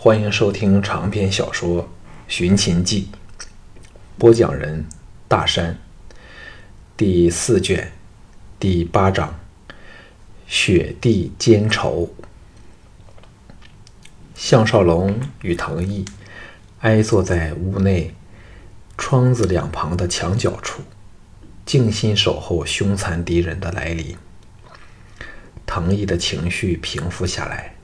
欢迎收听长篇小说《寻秦记》，播讲人大山，第四卷第八章：雪地奸仇。项少龙与藤毅挨坐在屋内窗子两旁的墙角处，静心守候凶残敌人的来临。藤毅的情绪平复下来。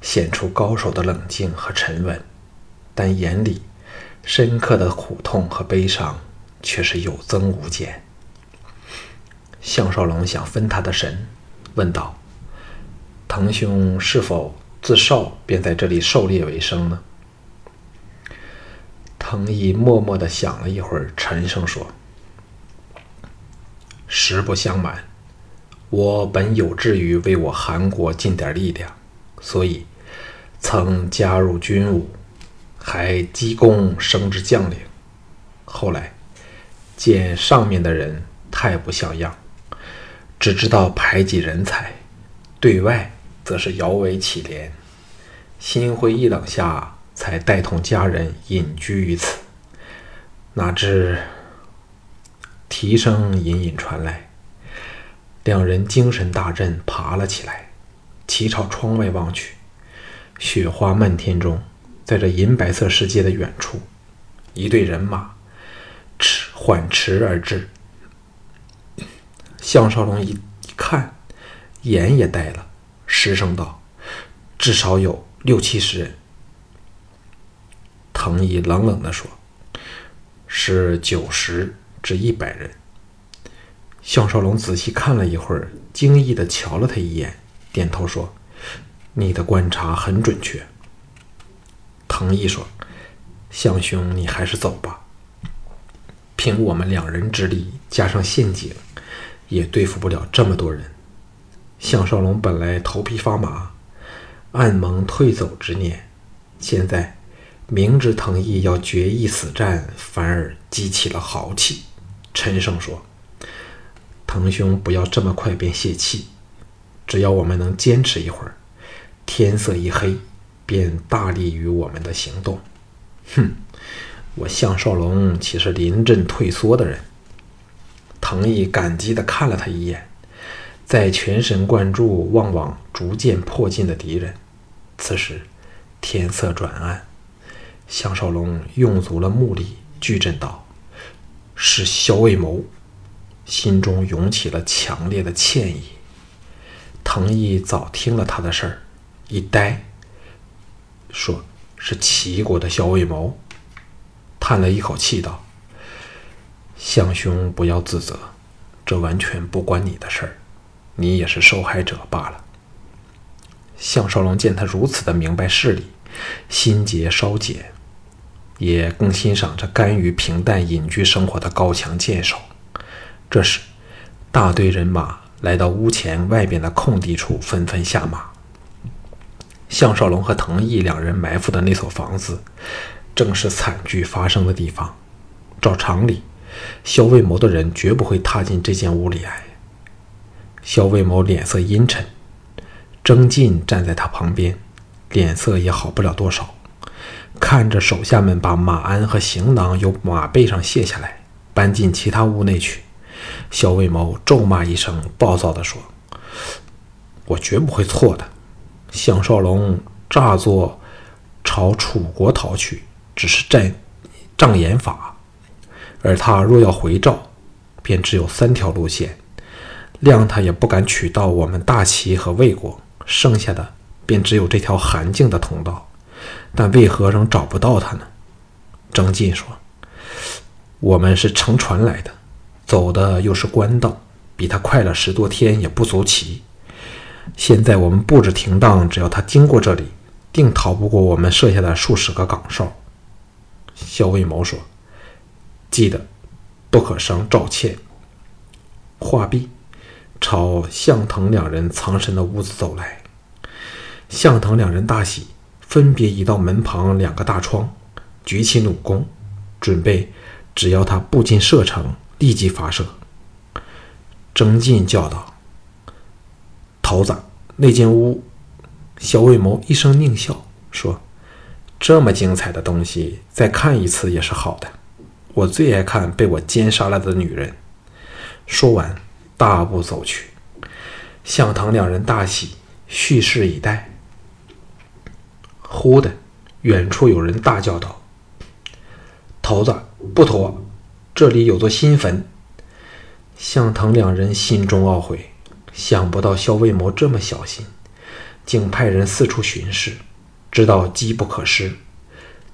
显出高手的冷静和沉稳，但眼里深刻的苦痛和悲伤却是有增无减。项少龙想分他的神，问道：“腾兄是否自少便在这里狩猎为生呢？”藤毅默默地想了一会儿，沉声说：“实不相瞒，我本有志于为我韩国尽点力量，所以。”曾加入军伍，还积功升至将领。后来见上面的人太不像样，只知道排挤人才，对外则是摇尾乞怜。心灰意冷下，才带同家人隐居于此。哪知啼声隐隐传来，两人精神大振，爬了起来，齐朝窗外望去。雪花漫天中，在这银白色世界的远处，一队人马驰缓驰而至。项少龙一一看，眼也呆了，失声道：“至少有六七十人。”藤毅冷冷地说：“是九十至一百人。”项少龙仔细看了一会儿，惊异地瞧了他一眼，点头说。你的观察很准确，藤毅说：“项兄，你还是走吧。凭我们两人之力，加上陷阱，也对付不了这么多人。”项少龙本来头皮发麻，暗蒙退走之念，现在明知藤毅要决一死战，反而激起了豪气，沉声说：“藤兄，不要这么快便泄气，只要我们能坚持一会儿。”天色一黑，便大利于我们的行动。哼，我项少龙岂是临阵退缩的人？藤毅感激地看了他一眼，再全神贯注望望逐渐迫近的敌人。此时天色转暗，项少龙用足了目力，巨震道：“是萧卫谋。”心中涌起了强烈的歉意。藤毅早听了他的事儿。一呆，说是齐国的萧卫谋，叹了一口气道：“项兄不要自责，这完全不关你的事儿，你也是受害者罢了。”项少龙见他如此的明白事理，心结稍解，也更欣赏这甘于平淡隐居生活的高强剑手。这时，大队人马来到屋前外边的空地处，纷纷下马。项少龙和藤毅两人埋伏的那所房子，正是惨剧发生的地方。照常理，萧卫谋的人绝不会踏进这间屋里来。萧卫谋脸色阴沉，曾进站在他旁边，脸色也好不了多少。看着手下们把马鞍和行囊由马背上卸下来，搬进其他屋内去，萧卫谋咒骂一声，暴躁地说：“我绝不会错的。”项少龙诈作朝楚国逃去，只是障障眼法，而他若要回赵，便只有三条路线，谅他也不敢取到我们大齐和魏国，剩下的便只有这条韩境的通道。但为何仍找不到他呢？征进说：“我们是乘船来的，走的又是官道，比他快了十多天，也不足奇。”现在我们布置停当，只要他经过这里，定逃不过我们设下的数十个岗哨。萧卫谋说：“记得，不可伤赵倩。”话毕，朝向腾两人藏身的屋子走来。向腾两人大喜，分别移到门旁两个大窗，举起弩弓，准备只要他步进射程，立即发射。征进叫道。头子，那间屋，小魏谋一声狞笑说：“这么精彩的东西，再看一次也是好的。我最爱看被我奸杀了的女人。说完，大步走去。向唐两人大喜，蓄势以待。忽的，远处有人大叫道：“头子，不妥！这里有座新坟。”向腾两人心中懊悔，想不到萧卫谋这么小心，竟派人四处巡视，知道机不可失。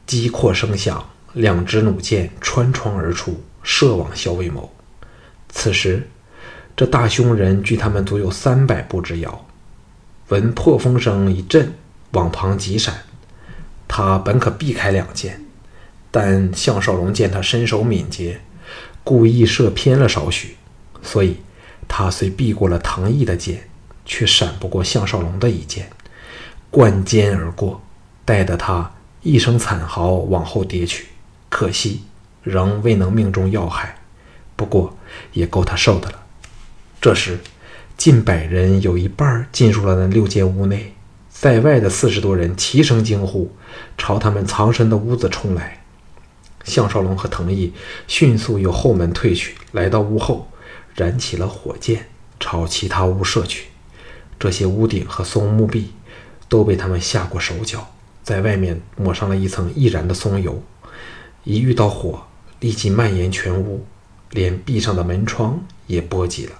机阔声响，两支弩箭穿窗而出，射往萧卫谋。此时，这大凶人距他们足有三百步之遥，闻破风声一震，往旁急闪。他本可避开两箭，但项少龙见他身手敏捷，故意射偏了少许，所以他虽避过了唐毅的箭，却闪不过项少龙的一箭，贯肩而过，带得他一声惨嚎，往后跌去。可惜仍未能命中要害，不过也够他受的了。这时，近百人有一半进入了那六间屋内。在外的四十多人齐声惊呼，朝他们藏身的屋子冲来。项少龙和藤毅迅速由后门退去，来到屋后，燃起了火箭，朝其他屋射去。这些屋顶和松木壁都被他们下过手脚，在外面抹上了一层易燃的松油。一遇到火，立即蔓延全屋，连壁上的门窗也波及了。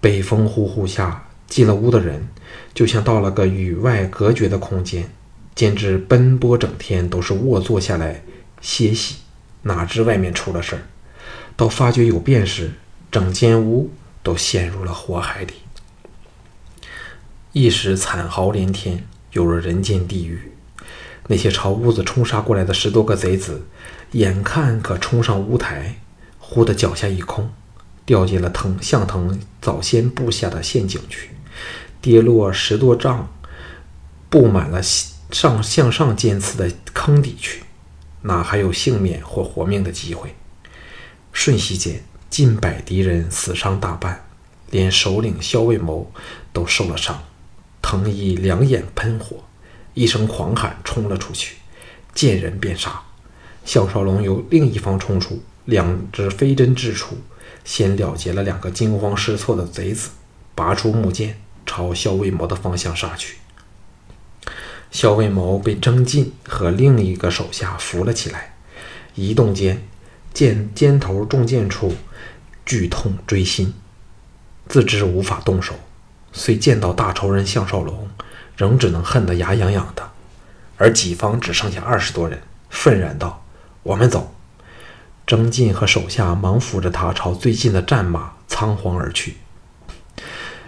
北风呼呼下。进了屋的人，就像到了个与外隔绝的空间，简直奔波整天都是卧坐下来歇息，哪知外面出了事儿。到发觉有变时，整间屋都陷入了火海里，一时惨嚎连天，犹如人间地狱。那些朝屋子冲杀过来的十多个贼子，眼看可冲上屋台，忽的脚下一空，掉进了藤向藤早先布下的陷阱去。跌落十多丈、布满了上向上尖刺的坑底去，哪还有幸免或活命的机会？瞬息间，近百敌人死伤大半，连首领萧卫谋都受了伤。藤一两眼喷火，一声狂喊，冲了出去，见人便杀。项少龙由另一方冲出，两只飞针掷出，先了结了两个惊慌失措的贼子，拔出木剑。朝萧卫谋的方向杀去。萧卫谋被征进和另一个手下扶了起来，移动间，剑尖头中箭处，剧痛锥心，自知无法动手，虽见到大仇人项少龙，仍只能恨得牙痒痒的。而己方只剩下二十多人，愤然道：“我们走。”征进和手下忙扶着他朝最近的战马仓皇而去。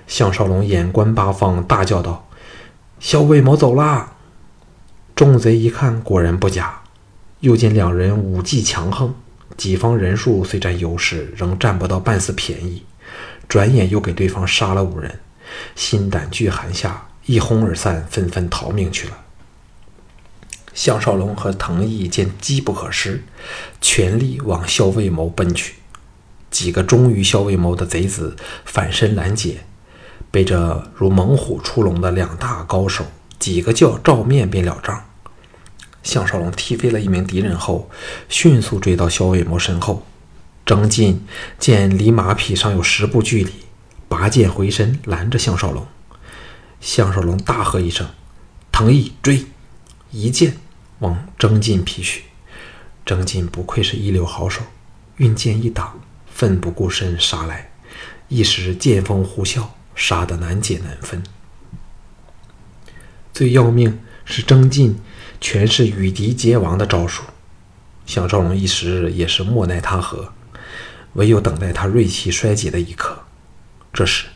项少龙眼观八方，大叫道：“萧卫谋走啦！”众贼一看，果然不假。又见两人武技强横，己方人数虽占优势，仍占不到半丝便宜。转眼又给对方杀了五人，心胆俱寒下，一哄而散，纷纷逃命去了。项少龙和藤毅见机不可失，全力往萧卫谋奔去。几个忠于萧卫谋的贼子反身拦截。被这如猛虎出笼的两大高手几个叫照面便了账。项少龙踢飞了一名敌人后，迅速追到萧卫谋身后。张进见离马匹尚有十步距离，拔剑回身拦着项少龙。项少龙大喝一声：“藤毅追！”一剑往张进劈去。张进不愧是一流好手，运剑一挡，奋不顾身杀来，一时剑锋呼啸。杀得难解难分，最要命是张进全是与敌皆亡的招数，项少龙一时也是莫奈他何，唯有等待他锐气衰竭的一刻。这时，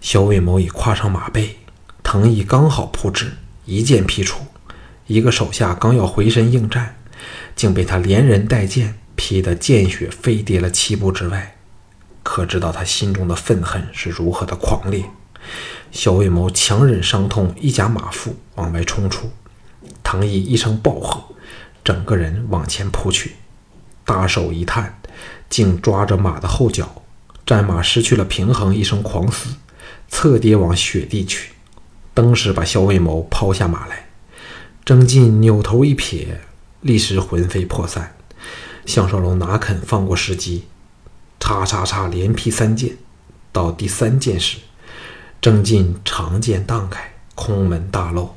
萧卫谋已跨上马背，藤毅刚好扑至，一剑劈出，一个手下刚要回身应战，竟被他连人带剑劈得见血飞跌了七步之外。可知道他心中的愤恨是如何的狂烈。萧卫谋强忍伤痛，一夹马腹往外冲出。唐毅一声暴喝，整个人往前扑去，大手一探，竟抓着马的后脚，战马失去了平衡，一声狂嘶，侧跌往雪地去，登时把萧卫谋抛下马来。郑进扭头一瞥，立时魂飞魄散。项少龙哪肯放过时机，叉叉叉连劈三剑。到第三剑时，郑进长剑荡开，空门大漏。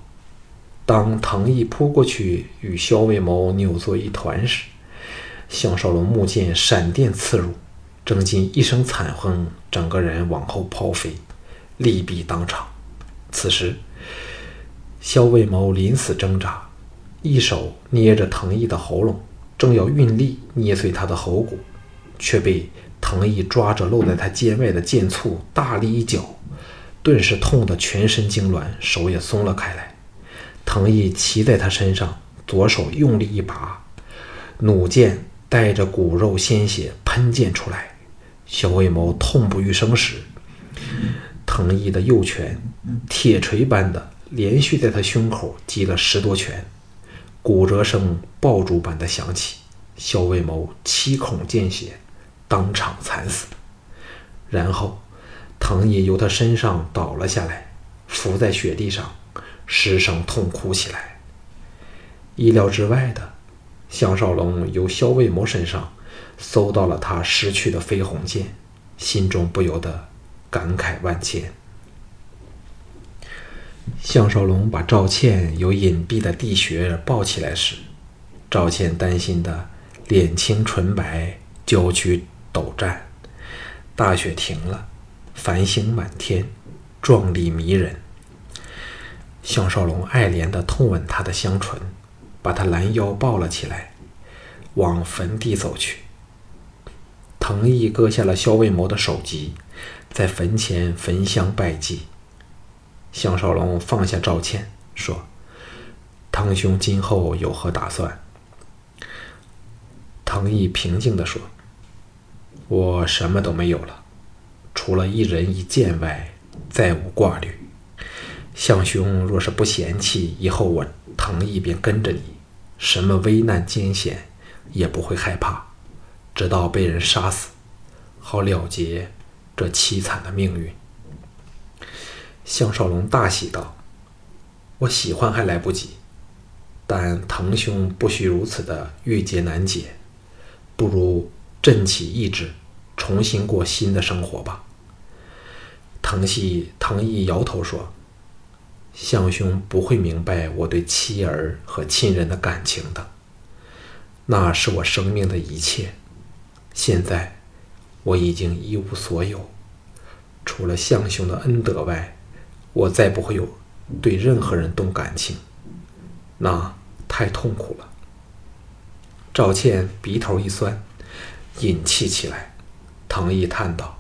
当藤毅扑过去与萧卫谋扭作一团时，项少龙木剑闪电刺入，郑进一声惨哼，整个人往后抛飞，力毙当场。此时，萧卫谋临死挣扎，一手捏着藤毅的喉咙，正要运力捏碎他的喉骨，却被藤毅抓着露在他肩外的剑簇大力一脚，顿时痛得全身痉挛，手也松了开来。藤毅骑在他身上，左手用力一拔，弩箭带着骨肉鲜血喷溅出来。萧卫谋痛不欲生时，藤毅的右拳铁锤般的连续在他胸口击了十多拳，骨折声爆竹般的响起。萧卫谋七孔见血，当场惨死。然后，藤毅由他身上倒了下来，伏在雪地上。失声痛哭起来。意料之外的，项少龙由萧卫谋身上搜到了他失去的飞鸿剑，心中不由得感慨万千。项少龙把赵倩由隐蔽的地穴抱起来时，赵倩担心的脸青唇白，娇躯抖颤。大雪停了，繁星满天，壮丽迷人。项少龙爱怜地痛吻她的香唇，把她拦腰抱了起来，往坟地走去。藤毅割下了萧卫谋的首级，在坟前焚香拜祭。项少龙放下赵倩，说：“堂兄今后有何打算？”藤毅平静地说：“我什么都没有了，除了一人一剑外，再无挂虑。”项兄若是不嫌弃，以后我藤毅便跟着你，什么危难艰险也不会害怕，直到被人杀死，好了结这凄惨的命运。项少龙大喜道：“我喜欢还来不及，但藤兄不需如此的郁结难解，不如振起意志，重新过新的生活吧。”藤系藤毅摇头说。相兄不会明白我对妻儿和亲人的感情的，那是我生命的一切。现在我已经一无所有，除了相兄的恩德外，我再不会有对任何人动感情，那太痛苦了。赵倩鼻头一酸，隐气起来，藤毅叹道：“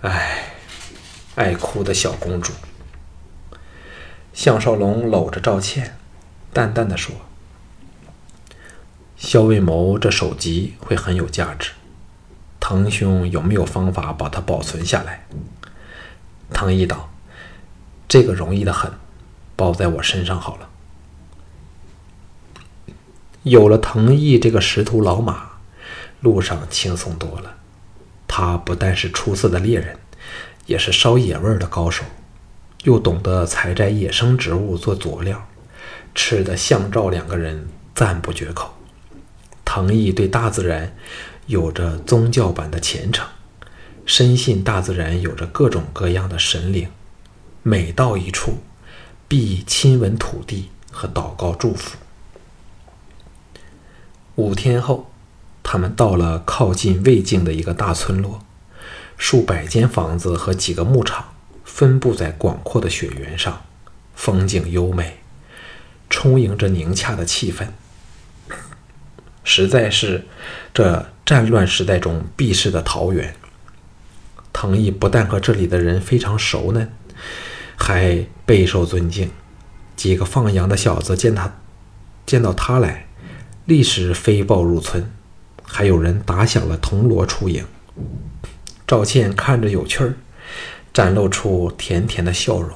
唉，爱哭的小公主。”项少龙搂着赵倩，淡淡的说：“肖卫谋这首级会很有价值，堂兄有没有方法把它保存下来？”唐毅道：“这个容易的很，包在我身上好了。”有了藤毅这个识途老马，路上轻松多了。他不但是出色的猎人，也是烧野味的高手。又懂得采摘野生植物做佐料，吃的向照两个人赞不绝口。藤毅对大自然有着宗教般的虔诚，深信大自然有着各种各样的神灵，每到一处必亲吻土地和祷告祝福。五天后，他们到了靠近魏境的一个大村落，数百间房子和几个牧场。分布在广阔的雪原上，风景优美，充盈着宁洽的气氛，实在是这战乱时代中避世的桃源。藤毅不但和这里的人非常熟呢，还备受尊敬。几个放羊的小子见他见到他来，立时飞报入村，还有人打响了铜锣出迎。赵倩看着有趣儿。展露出甜甜的笑容，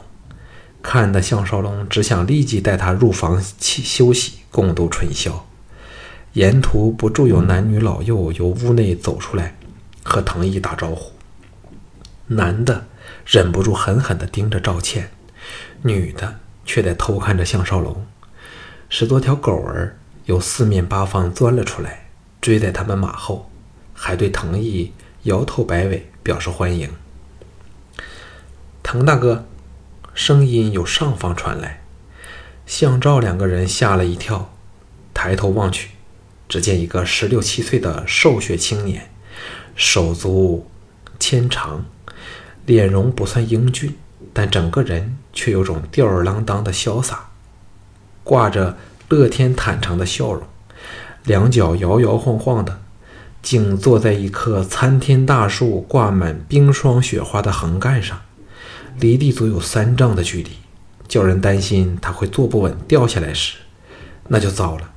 看得项少龙只想立即带他入房去休息，共度春宵。沿途不住有男女老幼由屋内走出来，和藤毅打招呼。男的忍不住狠狠地盯着赵倩，女的却在偷看着项少龙。十多条狗儿由四面八方钻了出来，追在他们马后，还对藤毅摇头摆尾表示欢迎。滕大哥，声音由上方传来，向赵两个人吓了一跳，抬头望去，只见一个十六七岁的瘦削青年，手足纤长，脸容不算英俊，但整个人却有种吊儿郎当的潇洒，挂着乐天坦诚的笑容，两脚摇摇晃晃的，竟坐在一棵参天大树挂满冰霜雪花的横杆上。离地足有三丈的距离，叫人担心他会坐不稳掉下来时，那就糟了。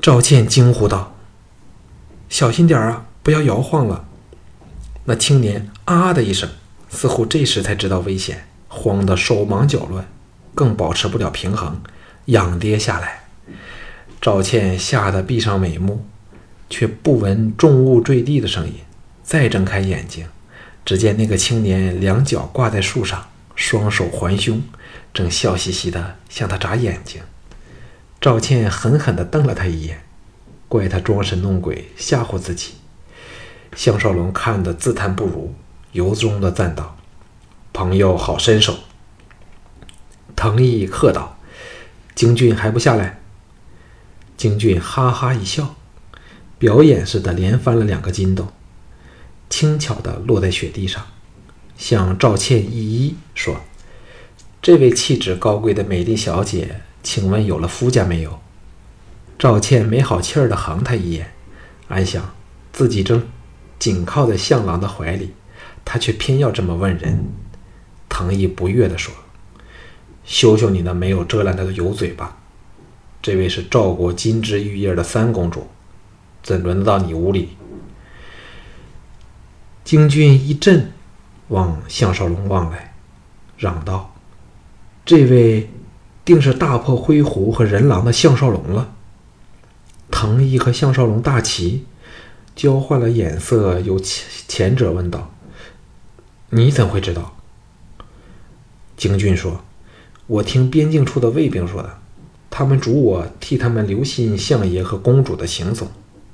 赵倩惊呼道：“小心点啊，不要摇晃了！”那青年啊的一声，似乎这时才知道危险，慌得手忙脚乱，更保持不了平衡，仰跌下来。赵倩吓得闭上美目，却不闻重物坠地的声音，再睁开眼睛。只见那个青年两脚挂在树上，双手环胸，正笑嘻嘻地向他眨眼睛。赵倩狠狠地瞪了他一眼，怪他装神弄鬼吓唬自己。项少龙看得自叹不如，由衷地赞道：“朋友好身手。”藤毅喝道：“京俊还不下来？”京俊哈哈一笑，表演似的连翻了两个筋斗。轻巧地落在雪地上，向赵倩一一说：“这位气质高贵的美丽小姐，请问有了夫家没有？”赵倩没好气儿地横他一眼，暗想自己正紧靠在向郎的怀里，他却偏要这么问人。藤毅不悦地说：“羞羞你那没有遮拦的油嘴巴！这位是赵国金枝玉叶的三公主，怎轮得到你屋里？”京俊一震，往项少龙望来，嚷道：“这位定是大破灰狐和人狼的项少龙了。”藤毅和项少龙大齐，交换了眼色，由前前者问道：“你怎会知道？”京俊说：“我听边境处的卫兵说的，他们嘱我替他们留心相爷和公主的行踪，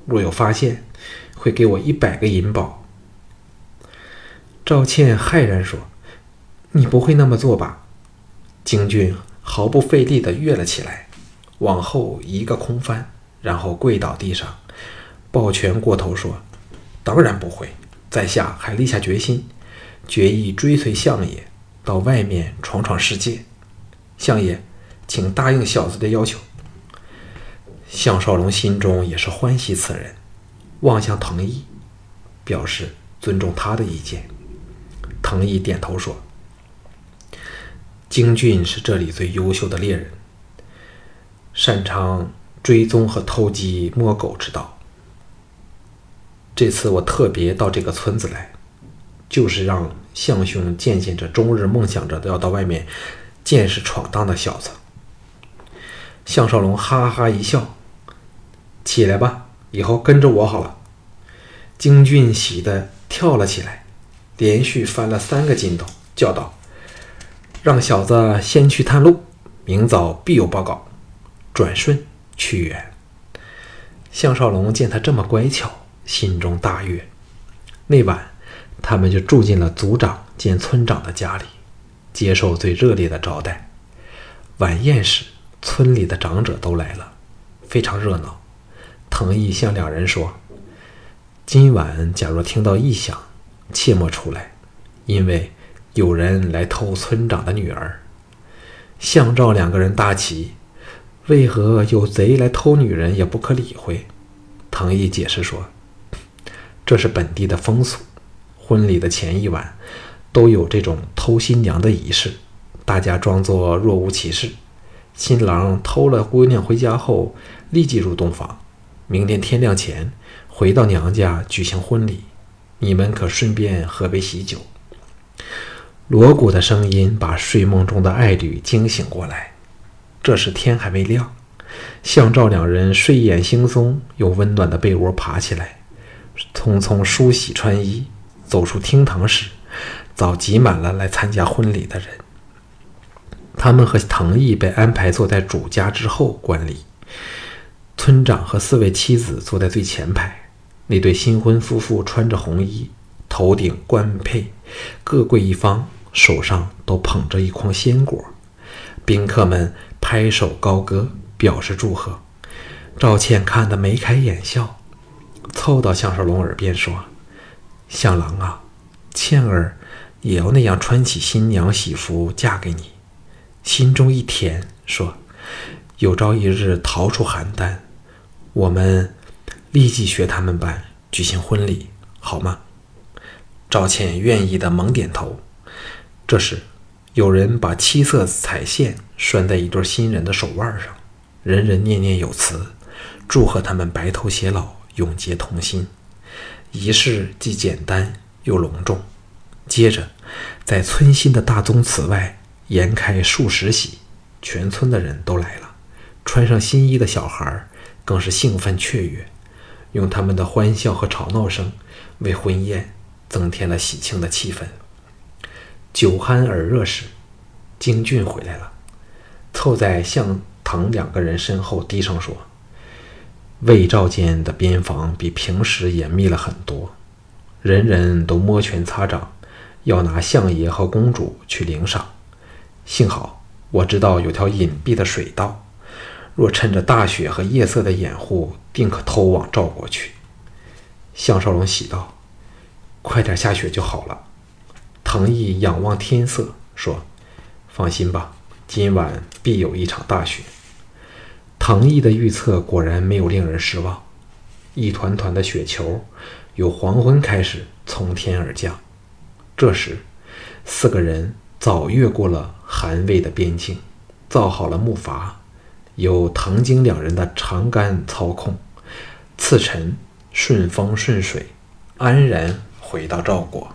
若有发现，会给我一百个银宝。”赵倩骇然说：“你不会那么做吧？”京俊毫不费力地跃了起来，往后一个空翻，然后跪倒地上，抱拳过头说：“当然不会。”在下还立下决心，决意追随相爷到外面闯闯世界。相爷，请答应小子的要求。项少龙心中也是欢喜此人，望向藤毅，表示尊重他的意见。藤毅点头说：“京俊是这里最优秀的猎人，擅长追踪和偷鸡摸狗之道。这次我特别到这个村子来，就是让项兄见见这终日梦想着要到外面见识闯荡的小子。”项少龙哈哈一笑：“起来吧，以后跟着我好了。”京俊喜得跳了起来。连续翻了三个筋斗，叫道：“让小子先去探路，明早必有报告。”转瞬去远。项少龙见他这么乖巧，心中大悦。那晚，他们就住进了族长兼村长的家里，接受最热烈的招待。晚宴时，村里的长者都来了，非常热闹。藤毅向两人说：“今晚假若听到异响。”切莫出来，因为有人来偷村长的女儿。向赵两个人大奇，为何有贼来偷女人也不可理会？藤毅解释说：“这是本地的风俗，婚礼的前一晚都有这种偷新娘的仪式，大家装作若无其事。新郎偷了姑娘回家后，立即入洞房，明天天亮前回到娘家举行婚礼。”你们可顺便喝杯喜酒。锣鼓的声音把睡梦中的爱侣惊醒过来。这时天还未亮，向赵两人睡眼惺忪，由温暖的被窝爬起来，匆匆梳洗穿衣，走出厅堂时，早挤满了来参加婚礼的人。他们和藤毅被安排坐在主家之后观礼，村长和四位妻子坐在最前排。那对新婚夫妇穿着红衣，头顶冠佩，各跪一方，手上都捧着一筐鲜果。宾客们拍手高歌，表示祝贺。赵倩看得眉开眼笑，凑到项少龙耳边说：“向郎啊，倩儿也要那样穿起新娘喜服嫁给你。”心中一甜，说：“有朝一日逃出邯郸，我们立即学他们般举行婚礼，好吗？”赵倩愿意的猛点头。这时，有人把七色彩线拴在一对新人的手腕上，人人念念有词，祝贺他们白头偕老，永结同心。仪式既简单又隆重。接着，在村心的大宗祠外。延开数十席，全村的人都来了，穿上新衣的小孩更是兴奋雀跃，用他们的欢笑和吵闹声为婚宴增添了喜庆的气氛。酒酣耳热时，京俊回来了，凑在向腾两个人身后低声说：“魏赵间的边防比平时严密了很多，人人都摩拳擦掌，要拿相爷和公主去领赏。”幸好我知道有条隐蔽的水道，若趁着大雪和夜色的掩护，定可偷往赵国去。项少龙喜道：“快点下雪就好了。”藤毅仰望天色说：“放心吧，今晚必有一场大雪。”藤毅的预测果然没有令人失望，一团团的雪球由黄昏开始从天而降。这时，四个人早越过了。韩魏的边境，造好了木筏，由唐经两人的长杆操控，次臣顺风顺水，安然回到赵国。